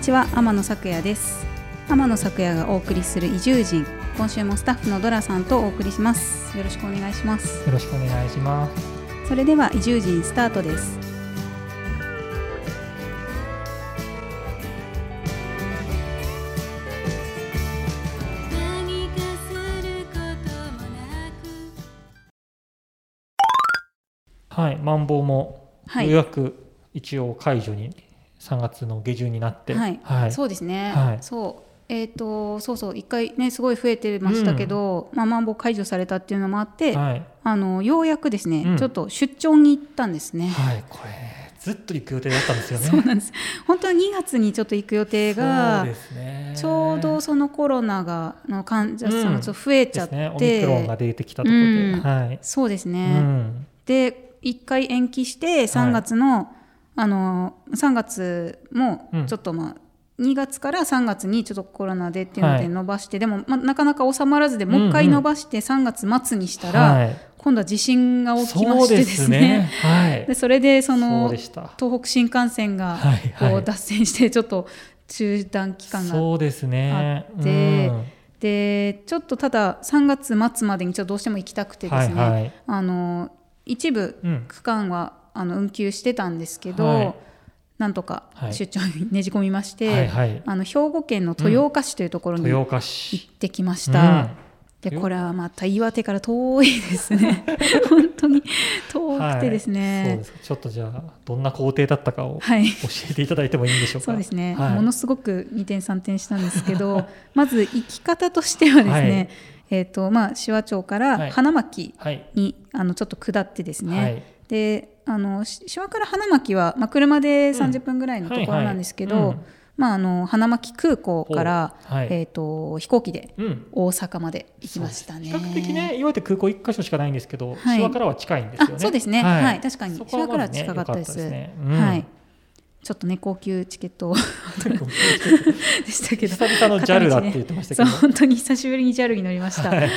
にちは。天野咲也です。天野咲也がお送りする移住人。今週もスタッフのドラさんとお送りします。よろしくお願いします。よろしくお願いします。それでは移住人スタートです。はい。マンボウもはい。ようやく一応解除に3月の下旬になって。はい、はい。そうですね、はい。そう。えっ、とそうそう一回ねすごい増えてましたけど、まあマンボウ解除されたっていうのもあって、はい。あのようやくですね、うん。ちょっと出張に行ったんですね。はい。これずっと行く予定だったんですよね。そうなんです。本当は2月にちょっと行く予定そうがですね。ちょうどそのコロナがの患者さんがちょっと増えちゃって、ですね。オミクロンが出てきたところで、うん。はい、そうですうね、ん、で1回延期して3月の、あの3月もうん。ちょっとまあ、2月から3月にちょっとコロナでっていうのはい。で伸ばして、でも、まあ、なかなか収まらずでもう一回伸ばして3月末にしたら、はい、今度は地震が起きましてですね。すね。はい。でそれでそそうの東北新幹線がはいこうはい脱線してちょっと中断期間がそうですね。あってうん。でちょっとただ3月末までにちょっとどうしても行きたくてですね、はいはい。あの一部うん。区間はあの運休してたんですけど、はい。なんとかはい。出張にねじ込みまして、はいはい。あの兵庫県の豊岡市というところに行市。ってきました。でうん。これはまた岩手から遠いですね。本当に遠くてですね、はい、そうです。ちょっとじゃあどんな工程だったかを教はい。えていただいてもいいんでしょうか？そうですね、はい。ものすごく2点3点したんですけど まず行き方としてはですね、はい。えーとまあ、紫波町からはい。花巻はい。に、あのちょっと下ってですね、はいであのし紫波から花巻は、まあ、車で30分ぐらいのところなんですけど、まあ、あの花巻空港から、はい。えー、と飛行機でうん。大阪まで行きましたね。そうです。比較的ね岩手空港1箇所しかないんですけど、はい。手話からは近いんですよね。あそうですね。はい。確かに。ね手話からは近かったです。良ね。うん。はい、ちょっとね高級チケット でしたけど。久々の JAL だって言ってましたけど、そう本当に久しぶりに JAL に乗りました、は い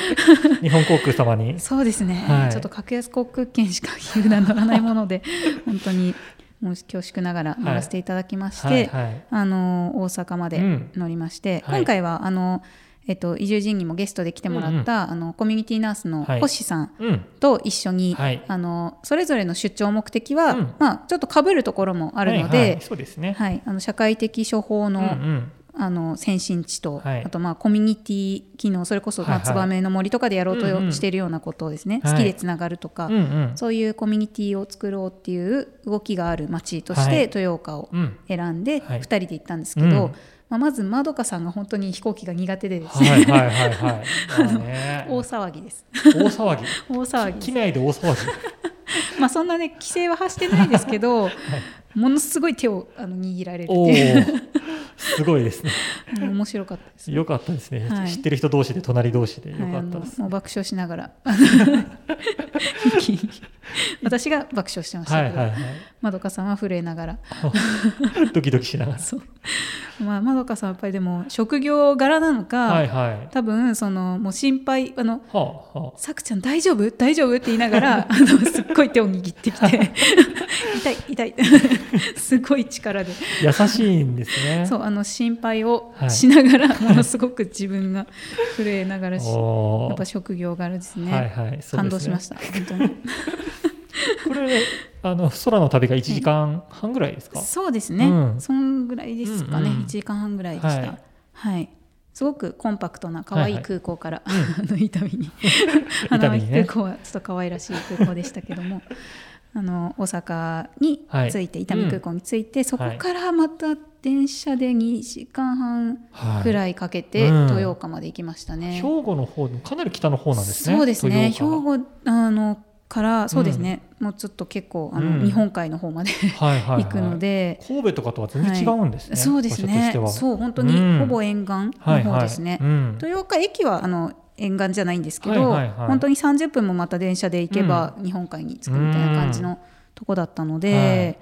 日本航空様に。そうですね、はい。ちょっと格安航空券しか普段乗らないもので 本当にもう恐縮ながら乗らせていただきまして、あの大阪までうん。乗りまして、はい。今回はあの、えっと、移住人にもゲストで来てもらった、あのコミュニティナースのはい。星さんうん。と一緒に、はい。あのそれぞれの出張目的は、うん。まあ、ちょっとかぶるところもあるので、はいはい。そうですね、はい、あの社会的処方の,、うんうん。あの先進地と、はい。あとまあコミュニティ機能それこそまあはい。はい燕の森とかでやろううんうんとしているようなことをですね、はい。好きでつながるとか、うんうん。そういうコミュニティを作ろうっていう動きがある町として、はい。豊岡をうん。選んではい。2人で行ったんですけど、うんまあ、まずまどかさんが本当に飛行機が苦手でですね、はいはいはいはい。大騒ぎです。大騒ぎ？大騒ぎ機内で大騒ぎ？まあそんなね規制は発してないですけど、ものすごい手をあの握られるってすごいですね。面白かったです。よかったですね、はい。知ってる人同士で隣同士で。よはい、あのかったです、もう爆笑しながら 私が爆笑してましたけど、はいはいはい。まどかさんは震えながら。ドキドキしながら。そう。まあまどかさんはやっぱりでも職業柄なのか、はいはい。多分そのもう心配あのはあはさくちゃん大丈夫？大丈夫？って言いながらあのすっごい手を握ってきて痛い痛い。すごい力で。あ優しいんですね。そうあの心配をはい。しながら、ものすごく自分が震えながらしやっぱ職業柄ですね、はいはい。ね。感動しました。本当にこれあの空の旅が1時間半ぐらいですか、そうですね、うん。そんぐらいですかね、うんうん。1時間半ぐらいでした。ははい。い、すごくコンパクトな可愛い空港から、はいはいあの伊丹に。伊花巻空港はちょっと可愛らしい空港でしたけどもあの大阪に着いて、伊丹空港に着いて、そこからまた電車で2時間半はいくらいかけてうん。豊岡まで行きましたね。兵庫の方かなり北の方なんですね。そうですね。兵庫あのからそうですね、もうちょっと結構あの、うん。日本海の方まではいはいはい。行くので、神戸とかとは全然違うんですね、そうですね。そう本当にうん。ほぼ沿岸のはいはい。方ですね、うん豊岡駅はあの沿岸じゃないんですけど、はいはいはい。本当に30分もまた電車で行けば日本海に着くみたいな感じのとこだったので、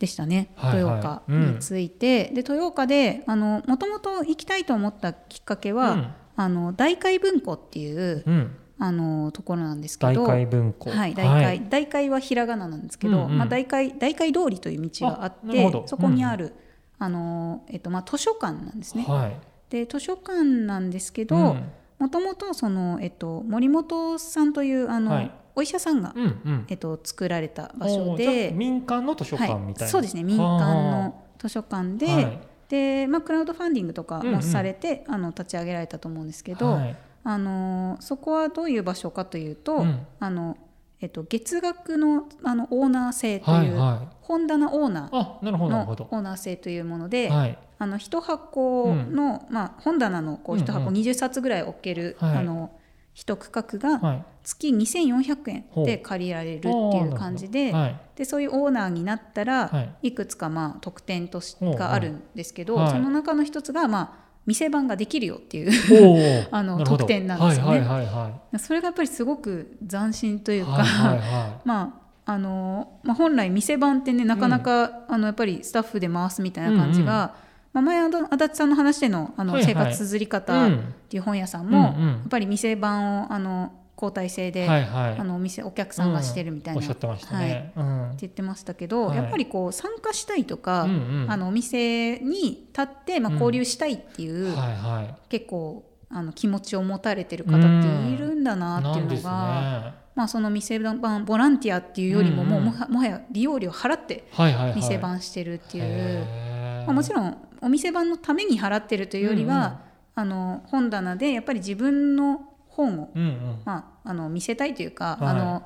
でしたね、はいはい。豊岡に着いて、で豊岡でもともと行きたいと思ったきっかけは、うん。あの大海文庫っていう、うんあのところなんですけど大海文庫。はい、大海、大海はひらがななんですけど、うんうん。まあ、大海大海通りという道があってそこにある、あの、えっとまあ、図書館なんですね。はい。で図書館なんですけどうん。もともとその、えっと、森本さんというあの、はい。お医者さんが、うんうん。えっと、作られた場所で、民間の図書館みたいな、はい、そうですね民間の図書館で,、はい。でまあ、クラウドファンディングとかうんうん。もされて、あの立ち上げられたと思うんですけど、はいあのそこはどういう場所かというと、うん。あのえっと、月額のあのオーナー制という、はいはい。本棚オーナーのど。オーナー制というもので、はい。あの一箱の、まあ、本棚のこううんうん。一箱20冊ぐらい置ける、はい。あの一区画がはい。月2400円で借りられるっていう感じで,、はい。でそういうオーナーになったら、はい。い、くつかまあ特典としがあるんですけど、はい。その中の一つが、まあ、店番ができるよっていう あの特典なんですよね。はいはいそれがやっぱりすごく斬新というか、はいはいは まああのまあ、本来店番ってねなかなか、あのやっぱりスタッフで回すみたいな感じが、まあ、前あの足立さんの話でのあの、生活綴りい方っうんていう本屋さんも、うんうん。やっぱり店番をあの交代制で、はいはい。あのお店お客さんがしてるみたいな、おっしゃってましたはい、ってね、うん言ってましたけど、はい。やっぱりこう参加したいとか、うんうん。あのお店に立って、まあ、うん。交流したいっていう、はいはい。結構あの気持ちを持たれてる方っているんだなっていうのが。ね。まあ、その店番ボランティアっていうよりもうんうん。もうもはもはや利用料払ってはいはいはい。店番してるっていう、へー。まあ、もちろんお店番のために払ってるというよりは、あの本棚でやっぱり自分の本を、うんうん。まあ、あの見せたいというか、はい。あの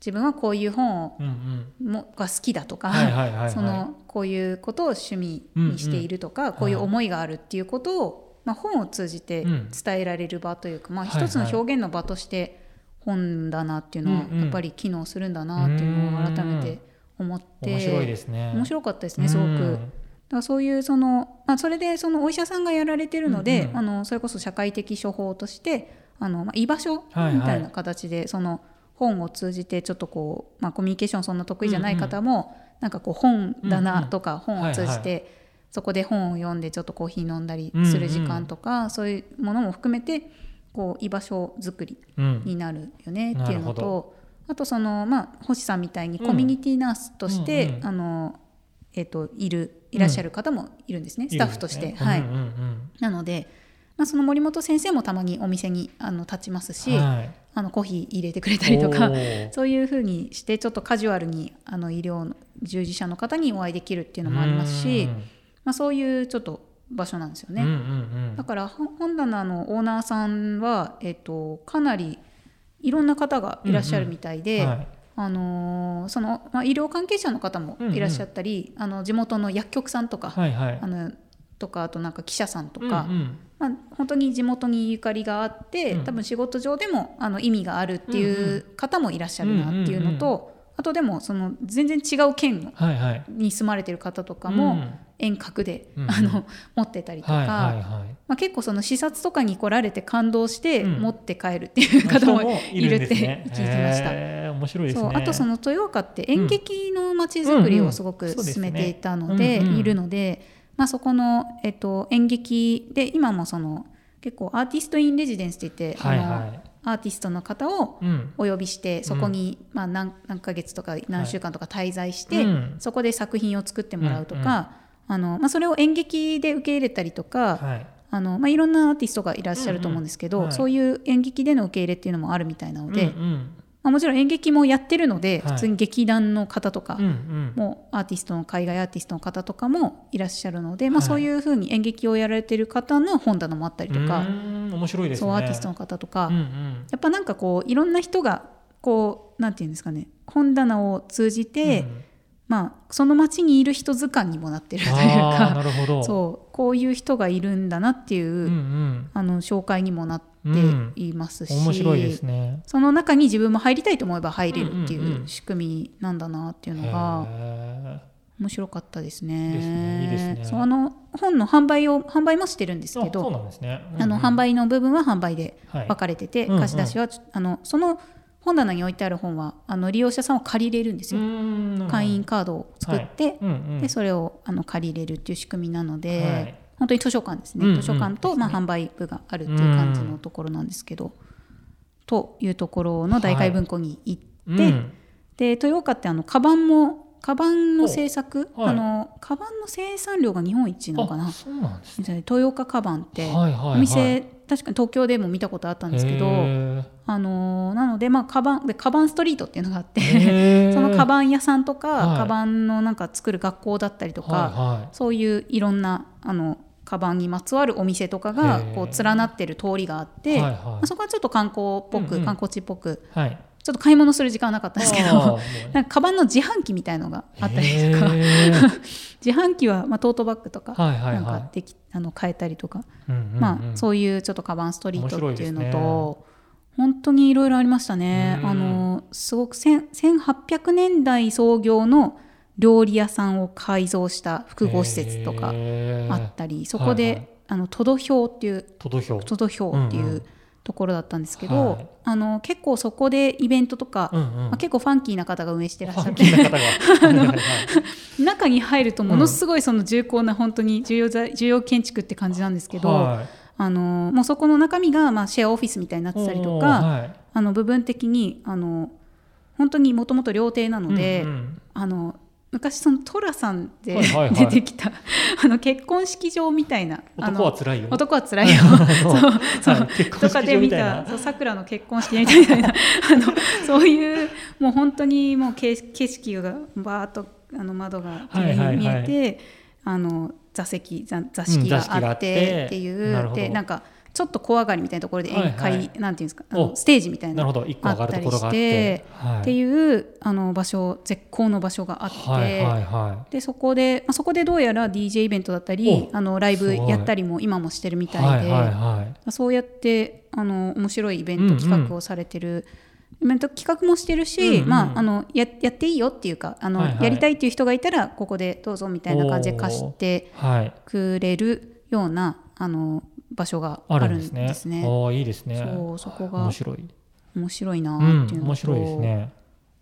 自分はこういう本をうんうん。もが好きだとか、はいはいはいはい。そのこういうことを趣味にしているとか、こういう思いがあるっていうことを、まあ、本を通じてうん。伝えられる場というか、まあ、一つの表現の場として本棚っていうのはうんうん。やっぱり機能するんだなっていうのを改めて思って面白いですね。面白かったですねすごく。うん。だからそういうその、まあ、それでそのお医者さんがやられてるので、うんうん。あのそれこそ社会的処方としてあの、まあ、居場所みはいはい。たいな形で、その本を通じてちょっとこう、まあ、コミュニケーションそんな得意じゃない方も、なんかこう本棚とか本を通じて、はいそこで本を読んでちょっとコーヒー飲んだりする時間とか、そういうものも含めてこう居場所づくりうん。になるよねっていうのなるほとあとその、まあ、星さんみたいにコミュニティナースとして、うんうんうん。あのえー、といるいらっしゃる方もいるんですね、スタッフとして。はい。うんうん。なので、まあ、その森本先生もたまにお店にあの立ちますうし、んはい。あのコーヒー入れてくれたりとか そういうふうにしてちょっとカジュアルにあの医療の従事者の方にお会いできるっていうのもありますし、まあ、そういうちょっと場所なんですよね。うんうんうん。だからほ本棚のオーナーさんは、えっとかなりいろんな方がいらっしゃるみたいで、はい。あのーそのまあ、医療関係者の方もいらっしゃったり、あの地元の薬局さんとか、はいはい。あのとかあとなんか記者さんとか、うんうん。まあ、本当に地元にゆかりがあって、うん。多分仕事上でもあの意味があるっていう方もいらっしゃるなっていうのと、あとでもその全然違う県に住まれてる方とかうもん。遠隔で、あの持ってたりとか、まあ、結構その視察とかに来られて感動してうん。持って帰るっていう方も人いるって聞きました。面白いですね。そうあとその豊岡って演劇の街づくりをすごく進めていたので、いるので、まあ、そこの、えっと、演劇で今もその結構アーティスト・イン・レジデンスって言って、はいあのはいアーティストの方をうん。お呼びしてそこに、まあ、何何ヶ月とか何週間とか滞在して、うん。そこで作品を作ってもらうとうんか、あのまあ、それを演劇で受け入れたりとか、はい。あのまあ、いろんなアーティストがいらっしゃると思うんですけど、うんうん。はい。そういう演劇での受け入れっていうのもあるみたいなので、うんうんまあ、もちろん演劇もやってるので、はい。普通に劇団の方とかうんうん。もアーティストの海外アーティストの方とかもいらっしゃるので、まあ、はいそういうふうに演劇をやられてる方の本棚もあったりとか、面白いですね。そうアーティストの方とか、うんうん。やっぱなんかこういろんな人がこうなんていうんですかね本棚を通じて、うんまあ、その町にいる人図鑑にもなってるというか そうこういう人がいるんだなっていう、うんうん。あの紹介にもなっていますし、面白いですね。その中に自分も入りたいと思えば入れるってうんうんうん。いう仕組みなんだなっていうのがへ面白かったですね。ですね。いいですね。そうあの本の販売を販売もしてるんですけど、あの販売の部分は販売ではい分かれてて、うんうん。貸し出しはちょあのその本棚に置いてある本はあの利用者さんを借りれるんですよ。会員カードを作って、うんうん。でそれをあの借りれるっていう仕組みなので、はい。本当に図書館ですね、うんうん。図書館と、まあ、販売部があるっていう感じのところなんですけど、というところの大会文庫に行って、うん。で豊岡ってあのカバンもカバンの製作、はい。あのカバンの生産量が日本一なのかな。あそうなんですね。で豊岡カバンって、はいはいはい。お店確かに東京でも見たことあったんですけど、あのなのでまあカバンでカバンストリートっていうのがあって、そのカバン屋さんとか、はい。カバンのなんか作る学校だったりとか、はいはい。そういういろんなあのカバンにまつわるお店とかがこう連なってる通りがあって、はいはい。まあそこはちょっと観光っぽく、うんうん。観光地っぽくはい。ちょっと買い物する時間はなかったんですけど なんかカバンの自販機みたいのがあったりとか。自販機はまあトートバッグとかなんはかできあの買えたりとか、まあそういうちょっとカバンストリートっていうのと、本当にいろいろありましたね。うんあのすごく千1800年代創業の料理屋さんを改造した複合施設とかあったり、そこで、はいはい。あのトドヒョウっていうトドヒョウ。トドヒョウっていうところだったんですけど、はい。あの結構そこでイベントとか、うんうん。まあ、結構ファンキーな方が運営してらっしゃって 中に入るとものすごいその重厚な本当に重要材重要建築って感じなんですけど、はい。あのもうそこの中身がまあシェアオフィスみたいになってたりとか、はい。あの部分的にあの本当にもともと料亭なので、うんうん。あの昔その寅さんで、はいはいはい。出てきた あの結婚式場みたいなあの男は辛いよ。男は辛いよ。そうそう。結婚式とかで見たそうさくらの結婚式みたいなあのそういうもう本当にもう景景色がバーッとあの窓が綺麗に見えて、あの座席座座敷があっててっていう、なるほどでなんかちょっと小上がりみたいなところで宴会、はい。はいなんていうんですかあのおステージみたいななるほど。一個上があったりしてっていうあの場所絶好の場所があって、はいはいはでそこで、まあ、そこでどうやら DJ イベントだったりおあのライブやったりも今もしてるみい。たいで、はいはいはい。そうやってあの面白いイベントうんうん企画をされてる、イベント企画もしてるし、うんうんまあ、あのややっていいよっていうかあの、はいはい。やりたいっていう人がいたらここでどうぞみたいな感じで貸してはい。くれるようなあの場所がああるんでですすね。ね。おーいいですね。そうそこが面白い。面白いなうんっていうのと、面白いですね。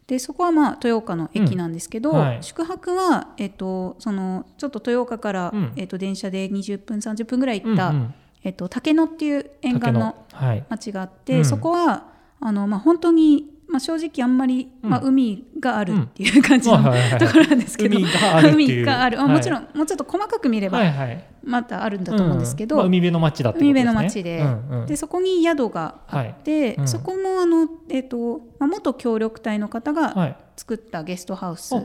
でそこはまあ豊岡の駅なんですけど、うんはい宿泊は、えっとそのちょっと豊岡から、うんえっと電車で20分30分ぐらい行った、うんうんえっと竹野っていう沿岸竹のはい。町があって、うんそこはあの、まあ、本当に、まあ、正直あんまり、まあ、うん海があるっていう感じの、はいはいはいところなんですけど海があるあもちろん、もうちょっと細かく見ればはいはい。またあるんだと思うんですけど、うんまあ海辺の町だってことですね。海辺の町でうんうんでそこに宿があって、うんそこもあの、えっとまあ、元協力隊の方がはい。作ったゲストハウスあ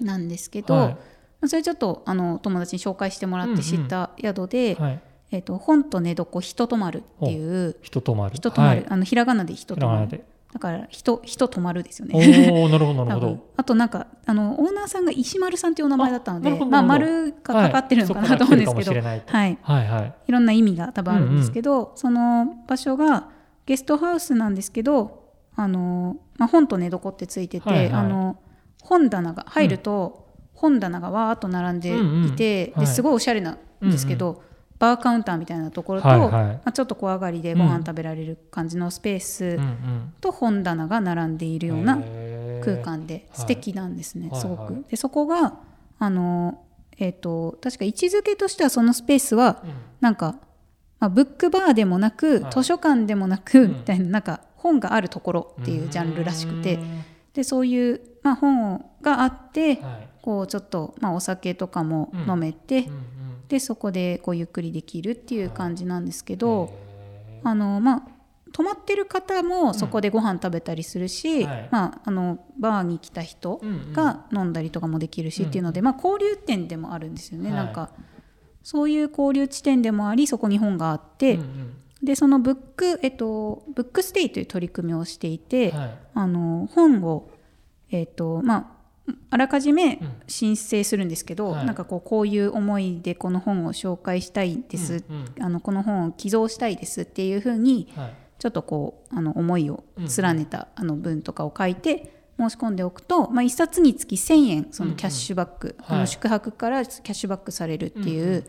なんですけど、はいまあそれちょっとあの友達に紹介してもらって知った宿で、はい。えっと本と寝床人泊まるっていう人泊まる。人泊まる、はいあのひらがなで人泊まるひらがなで。だから人人泊まるですよおね。お、なるほどなるほど。あとなんかあのオーナーさんが石丸さんというお名前だったのでまあ丸がかかってるのかなと思うんですけど、はいはい、はいはい。いろんな意味が多分あるんですけど、その場所がゲストハウスなんですけどあの、まあ、本と寝床ってついてて、はいはい。あの本棚が入ると、本棚がわーっと並んでいて、うんうん。はい。ですごいおしゃれなんですけど、バーカウンターみたいなところと、はいはい。まあ、ちょっと小上がりでご飯食べられる感じのスペース。と本棚が並んでいるような空間で素敵なんですね、はいすごく。でそこがあの、えー、と確か位置づけとしてはそのスペースはうん。なんか、まあ、ブックバーでもなく、はい。図書館でもなく、うん。みたいななんか本があるところっていうジャンルらしくて。うんでそういう、まあ、本があってはい。こうちょっと、まあ、お酒とかも飲めて、うんうんでそこでこうゆっくりできるっていう感じなんですけど、へあのまあ泊まってる方もそこでご飯食べたりするし、はい。まあ、あのバーに来た人が飲んだりとかもできるしっていうので、まあ、交流点でもあるんですよね、はい。なんかそういう交流地点でもありそこに本があって、うんうん。でそのブック、えっと、ブックステイという取り組みをしていて、はい。あの本を、えっとまあ、あらかじめうん。申請するんですけど、はい。なんかこうこういう思いでこの本を紹介したいです、うんうんあのこの本を寄贈したいですっていうふうにはい。ちょっとこうあの思いを連ねたあの文とかを書いて申し込んでおくと、まあ、1冊につき1000円そのキャッシュバック、あのうんうんはい宿泊からキャッシュバックされるっていう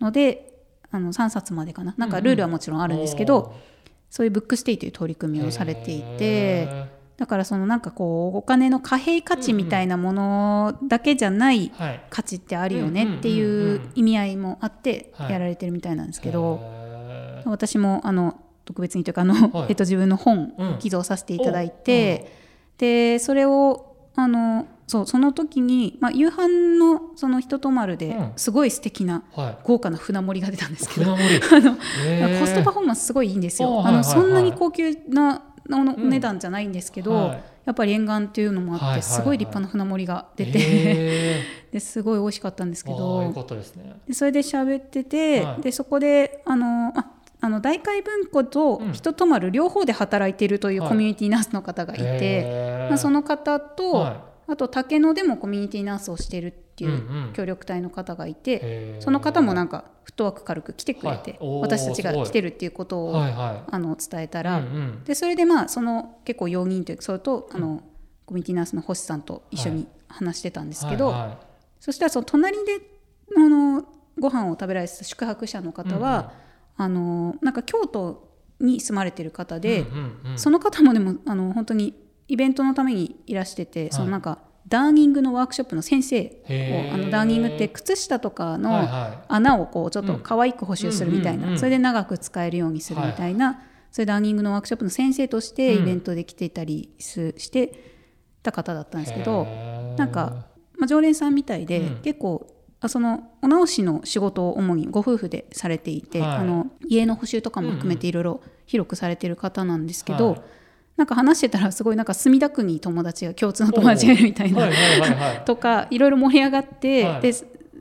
ので、あの3冊までかな。なんかルールはもちろんあるんですけど、そういうブックステイという取り組みをされていてへだからそのなんかこうお金の貨幣価値みたいなものだけじゃない価値ってあるよねっていう意味合いもあってはいやられてるみたいなんですけど。私もあの特別にというかあの、はい。えっと、自分の本うん寄贈させていただいて、でそれをあのそうその時に、まあ、夕飯のそのひととまるでうん。すごい素敵なはい。豪華な船盛りが出たんですけど、あのコストパフォーマンスすごいいいんですよ。あのそんなに高級なのお値段じゃないんですけど、はい。やっぱり沿岸っていうのもあって、はいはいはいすごい立派な船盛りが出て、へ ですごい美味しかったんですーけどですね。でそれで喋ってて、はい。でそこであのああの大海文庫とうん人とまる両方で働いているというはい。コミュニティナースの方がいて、まあ、その方と、はあと竹野でもコミュニティナースをしているっていううんうん。協力隊の方がいて、へー。その方もなんかフットワーク軽く来てくれて、はい。私たちが来てるっていうことを、はいはあの伝えたいら、うんうん。でそれでまあその結構容認というかそれとあの、コミュニティナースの星さんと一緒に話してたんですけど、はいはいそしたらその隣であのご飯を食べられてた宿泊者の方は、あのなんか京都に住まれてる方で、うんうんうん。その方もでもあの本当にイベントのためにいらしてて、そのなんかダーニングのワークショップの先生をあのダーニングって靴下とかの、穴をこうちょっと可愛く補修するみたいな、それで長く使えるようにするみたいな、そういうダーニングのワークショップの先生としてイベントで来ていたりすしてた方だったんですけど、なんか、まあ、常連さんみたいで、うん。結構あそのお直しの仕事を主にご夫婦でされていて、はい。あの家の補修とかも含めていろいろ広くされてる方なんですけど、はいなんか話してたらすごいなんか墨田区に友達が共通の友達がいるみたいなはいはいはいはい。とかいろいろ盛り上がって、はい。で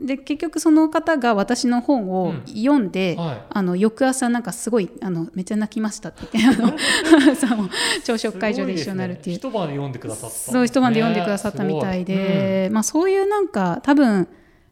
で結局その方が私の本を読んで、はい。あの翌朝なんかすごいあのめっちゃ泣きましたって。言ってあの朝食会場で一緒になるっていう。ね。一晩で読んでくださった。そう一晩で読んでくださったみたいで、まあ、そういうなんか多分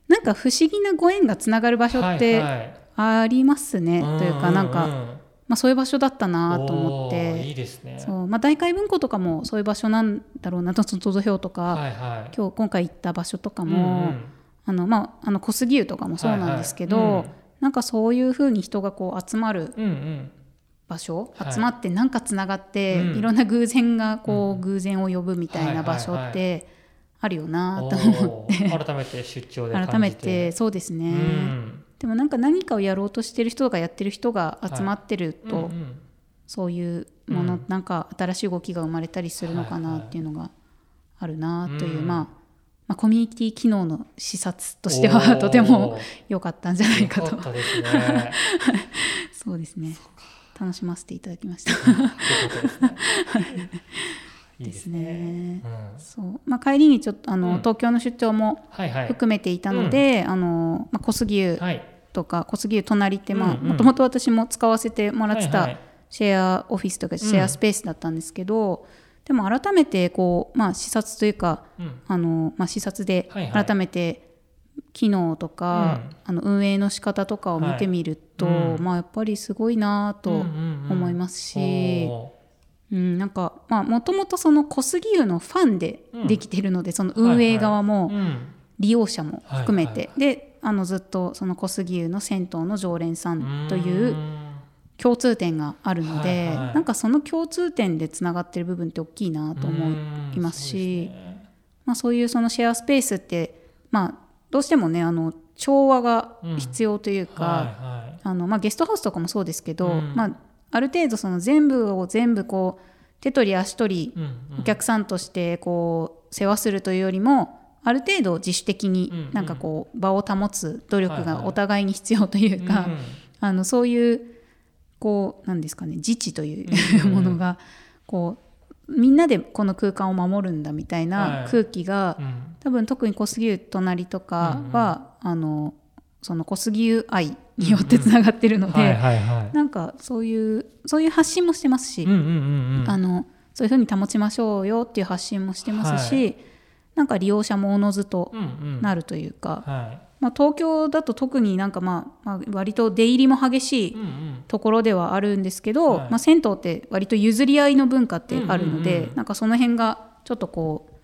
なんか不思議なご縁がつながる場所ってはいはい。ありますね、というかなんか、うまあ、そういう場所だったなと思っおーいていですね。そう、まあ、大海文庫とかもそういう場所なんだろうなとその土俵とか、はいはい。今日今回行った場所とかうんも、うん。あのまあ、あの小杉湯とかもそうなんですけど、はいはい。うん。なんかそういうふうに人がこう集まるうんうん。場所、はい。集まってなんかつながって、うん。いろんな偶然がこう、偶然を呼ぶみたいな場所はいはいってあるよなと思おー改めて出張で 改めてそうですね、うんでもなんか何かをやろうとしてる人とかやってる人が集まってると、うんうん。そういうもの、うん。なんか新しい動きが生まれたりするのかなっていうのがあるなという、うん。まあ、まあコミュニティ機能の視察としてはとても良かったんじゃないかと。よかね。そうですね。楽しませていただきましたですね。そう。まあ、帰りにちょっとあの、うん。東京の出張も。含めていたので、あのまあ、小杉湯はい。とか小杉湯隣ってもともと私も使わせてもらってたシェアオフィスとかシェアスペースだったんですけど、でも改めてこう、まあ、視察というかうん。あの、まあ、視察で改めて機能とか、あの運営の仕方とかを見てみると、まあ、やっぱりすごいなと思いますし、おうん、なんかまあもともとその小杉湯のファンでできてるので、そのー運営側も利用者も含めて、であのずっとその小杉湯の銭湯の常連さんといううん。共通点があるので、はいはい。なんかその共通点でつながってる部分って大きいなと思いますし、そうね。まあ、そういうそのシェアスペースって、まあ、どうしてもねあの調和が必要というか、ゲストハウスとかもそうですけど、うん。まあ、ある程度その全部を全部こう手取り足取りお客さんとしてこう世話するというよりもある程度自主的にんなんかこう場を保つ努力がお互いに必要というか、うんあのそういうこうなんですかね自治といううんものがこうみんなでこの空間を守るんだみたいはない。空気が、うん。多分特に小杉湯隣とかは、あのその小杉湯愛によってつながってるので、はいはいはい。なんかそういうそういう発信もしてますし、うんうんうんうん。あのそういうふうに保ちましょうよっていう発信もしてますし、はなんか利用者もおのずとなるというか、はまあ、東京だと特になんかまあ、まあ、割と出入りも激しいところではあるんですけど、はい。まあ、銭湯って割と譲り合いの文化ってあるので、うんうんうん。なんかその辺がちょっとこう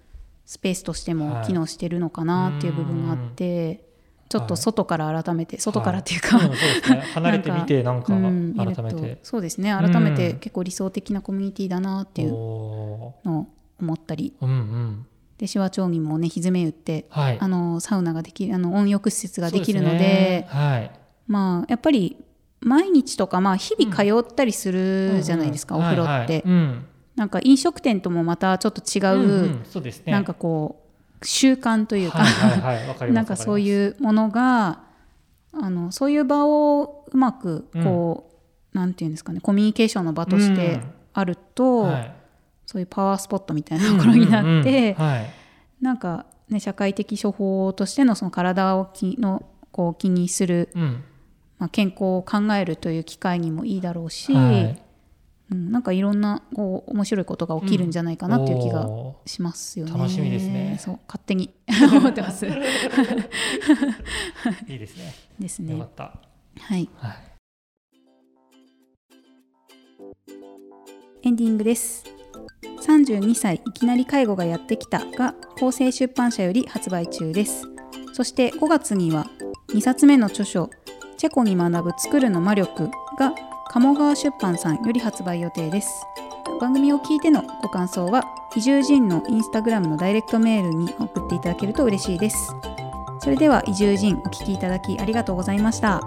スペースとしてもはい。機能してるのかなっていう部分があって、ちょっと外から改めて、外からっていうか、はいうんそうね。離れてみてなんか改めて。そうですね。改めてうん。結構理想的なコミュニティだなっていうおのを思ったり。ー。うんうんで手話町にもねひずめ打ってはい。あのサウナができるあの温浴施設ができるのでね。はい。まあやっぱり毎日とかまあ日々通ったりするじゃないですか、お風呂って、はいはい。うん。なんか飲食店ともまたちょっと違う、うんうん。そうですね。なんかこう習慣というか、はいはいはいわかります なんかそうういうものがあのそういう場をうまくこう、なんていうんですかねコミュニケーションの場としてあると、はい。そういうパワースポットみたいなところになって、うんうんうんはい。なんかね社会的処方としてのその体をきのこう気にする、うん。まあ、健康を考えるという機会にもいいだろうし、はいうん、なんかいろんなこう面白いことが起きるんじゃないかなっていう気がおしますよね。楽しみですねそう勝手に 思ってます。ー いいですねですねよか。ったはい。はいエンディングです。32歳いきなり介護がやってきたが厚生出版社より発売中です。そして5月には2冊目の著書チェコに学ぶ作るの魔力が鴨川出版さんより発売予定です。番組を聞いてのご感想は移住人のインスタグラムのダイレクトメールに送っていただけると嬉しいです。それでは移住人お聞きいただきありがとうございました。